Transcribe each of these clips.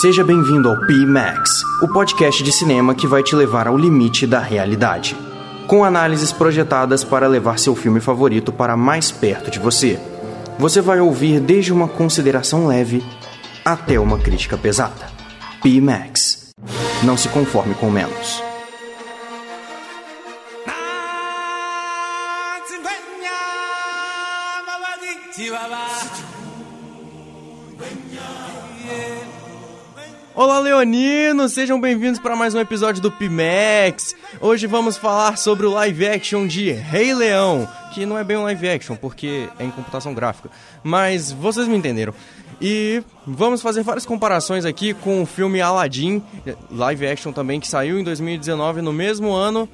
Seja bem-vindo ao P-Max, o podcast de cinema que vai te levar ao limite da realidade. Com análises projetadas para levar seu filme favorito para mais perto de você. Você vai ouvir desde uma consideração leve até uma crítica pesada. P-Max. Não se conforme com menos. Olá, Leoninos! Sejam bem-vindos para mais um episódio do Pimax. Hoje vamos falar sobre o live action de Rei Leão, que não é bem um live action, porque é em computação gráfica, mas vocês me entenderam. E vamos fazer várias comparações aqui com o filme Aladdin, live action também, que saiu em 2019, no mesmo ano.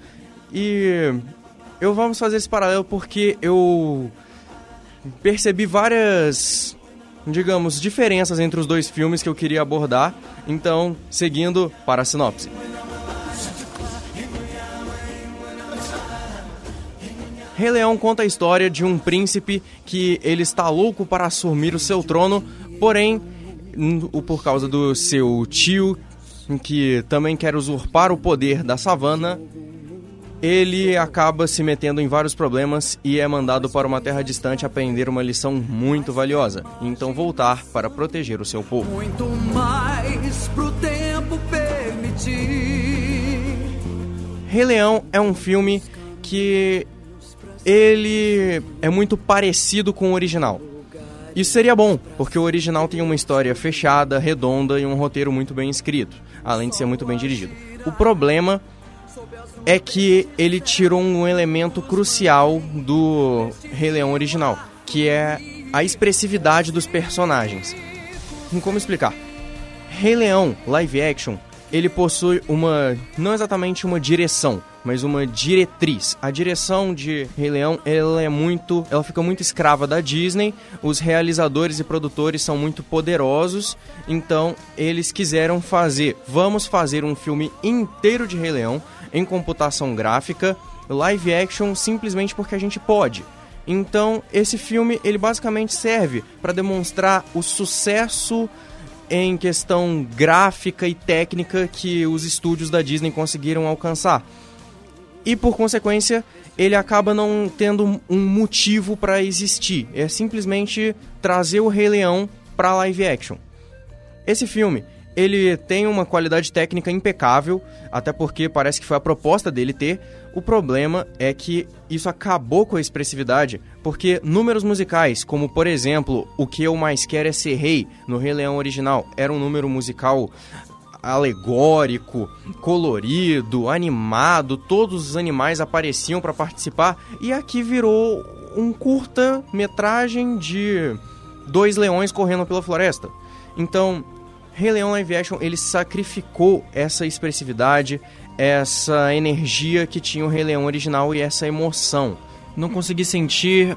E eu vamos fazer esse paralelo porque eu percebi várias digamos, diferenças entre os dois filmes que eu queria abordar. Então, seguindo para a sinopse. Rei Leão conta a história de um príncipe que ele está louco para assumir o seu trono, porém, por causa do seu tio, que também quer usurpar o poder da savana, ele acaba se metendo em vários problemas e é mandado para uma terra distante aprender uma lição muito valiosa, e então voltar para proteger o seu povo. Muito mais pro tempo permitir. Rei Leão é um filme que ele é muito parecido com o original. Isso seria bom, porque o original tem uma história fechada, redonda e um roteiro muito bem escrito, além de ser muito bem dirigido. O problema é que ele tirou um elemento crucial do Rei Leão original, que é a expressividade dos personagens. Como explicar? Rei Leão live action, ele possui uma não exatamente uma direção, mas uma diretriz. A direção de Rei Leão, ela é muito, ela fica muito escrava da Disney. Os realizadores e produtores são muito poderosos, então eles quiseram fazer, vamos fazer um filme inteiro de Rei Leão em computação gráfica, live action simplesmente porque a gente pode. Então, esse filme, ele basicamente serve para demonstrar o sucesso em questão gráfica e técnica que os estúdios da Disney conseguiram alcançar. E por consequência, ele acaba não tendo um motivo para existir. É simplesmente trazer o Rei Leão para live action. Esse filme, ele tem uma qualidade técnica impecável, até porque parece que foi a proposta dele ter. O problema é que isso acabou com a expressividade, porque números musicais, como por exemplo, O que eu mais quero é ser rei, no Rei Leão original, era um número musical alegórico, colorido, animado, todos os animais apareciam para participar e aqui virou um curta-metragem de dois leões correndo pela floresta. Então, Rei Leão Live Action, ele sacrificou essa expressividade, essa energia que tinha o Rei Leão original e essa emoção. Não consegui sentir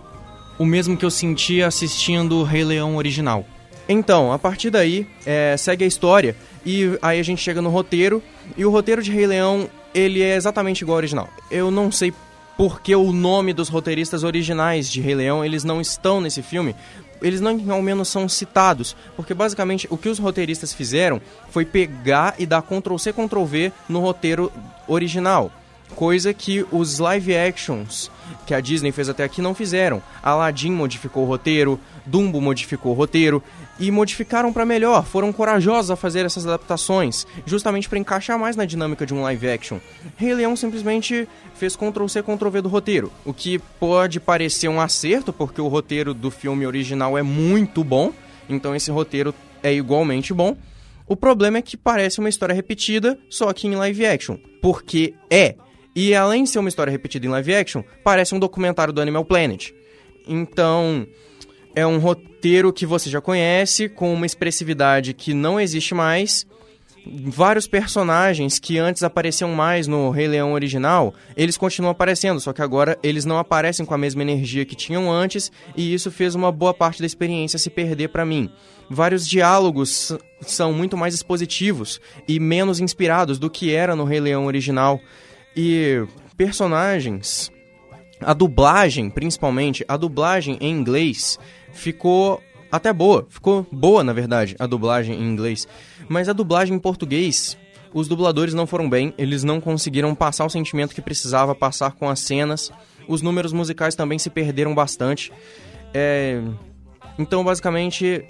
o mesmo que eu sentia assistindo o Rei Leão original. Então, a partir daí, é, segue a história e aí a gente chega no roteiro e o roteiro de Rei Leão, ele é exatamente igual ao original. Eu não sei porque o nome dos roteiristas originais de Rei Leão, eles não estão nesse filme, eles não ao menos são citados, porque basicamente o que os roteiristas fizeram foi pegar e dar Ctrl C Ctrl V no roteiro original, coisa que os live actions que a Disney fez até aqui não fizeram. Aladdin modificou o roteiro, Dumbo modificou o roteiro e modificaram para melhor. Foram corajosos a fazer essas adaptações, justamente para encaixar mais na dinâmica de um live action. Rei Leão simplesmente fez Ctrl C Ctrl V do roteiro, o que pode parecer um acerto porque o roteiro do filme original é muito bom, então esse roteiro é igualmente bom. O problema é que parece uma história repetida, só que em live action, porque é e além de ser uma história repetida em live action, parece um documentário do Animal Planet. Então, é um roteiro que você já conhece, com uma expressividade que não existe mais. Vários personagens que antes apareciam mais no Rei Leão original, eles continuam aparecendo, só que agora eles não aparecem com a mesma energia que tinham antes, e isso fez uma boa parte da experiência se perder para mim. Vários diálogos são muito mais expositivos e menos inspirados do que era no Rei Leão original. E personagens, a dublagem, principalmente, a dublagem em inglês ficou até boa, ficou boa na verdade a dublagem em inglês, mas a dublagem em português, os dubladores não foram bem, eles não conseguiram passar o sentimento que precisava passar com as cenas, os números musicais também se perderam bastante. É... Então, basicamente,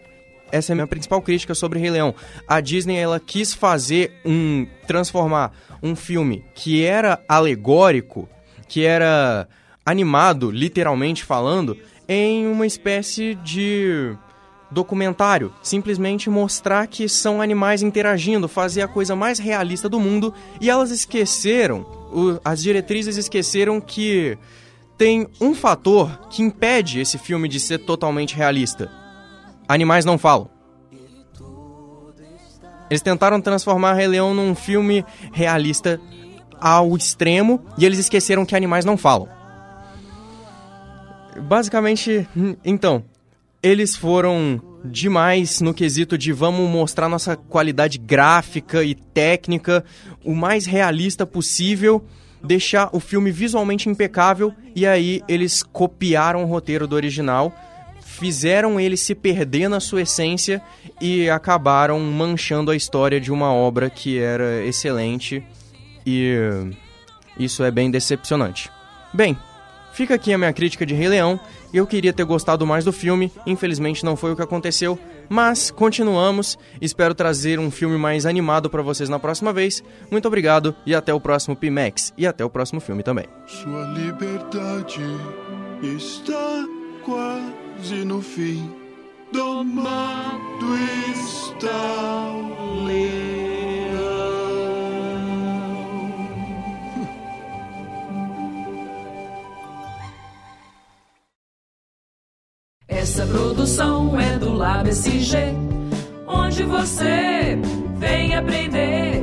essa é a minha principal crítica sobre Rei Leão. A Disney ela quis fazer um transformar um filme que era alegórico, que era animado, literalmente falando, em uma espécie de documentário, simplesmente mostrar que são animais interagindo, fazer a coisa mais realista do mundo, e elas esqueceram, as diretrizes esqueceram que tem um fator que impede esse filme de ser totalmente realista. Animais não falam. Eles tentaram transformar Rei Leão num filme realista ao extremo e eles esqueceram que animais não falam. Basicamente, então, eles foram demais no quesito de vamos mostrar nossa qualidade gráfica e técnica o mais realista possível deixar o filme visualmente impecável e aí eles copiaram o roteiro do original, fizeram ele se perder na sua essência e acabaram manchando a história de uma obra que era excelente e isso é bem decepcionante. Bem, fica aqui a minha crítica de Rei Leão. Eu queria ter gostado mais do filme, infelizmente não foi o que aconteceu, mas continuamos. Espero trazer um filme mais animado para vocês na próxima vez. Muito obrigado e até o próximo Pimax e até o próximo filme também. Sua liberdade está quase no fim. Domado está o. Essa produção é do Lab SG, onde você vem aprender.